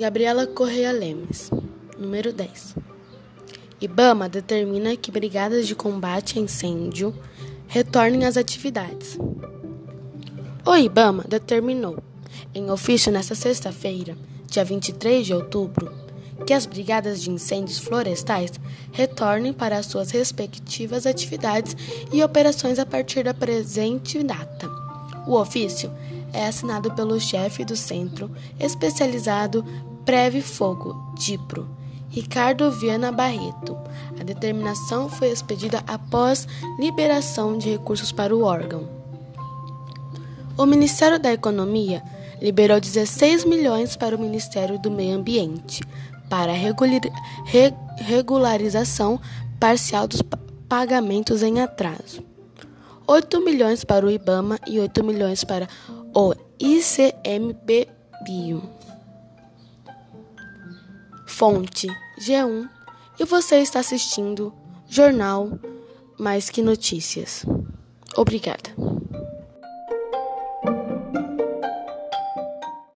Gabriela Correia Lemes, número 10. IBAMA determina que brigadas de combate a incêndio retornem às atividades. O IBAMA determinou, em ofício nesta sexta-feira, dia 23 de outubro, que as brigadas de incêndios florestais retornem para as suas respectivas atividades e operações a partir da presente data. O ofício é assinado pelo chefe do Centro Especializado Preve Fogo, DIPRO, Ricardo Viana Barreto. A determinação foi expedida após liberação de recursos para o órgão. O Ministério da Economia liberou 16 milhões para o Ministério do Meio Ambiente para regularização parcial dos pagamentos em atraso. 8 milhões para o IBAMA e 8 milhões para o ICMBio. Fonte G1 e você está assistindo Jornal Mais Que Notícias. Obrigada.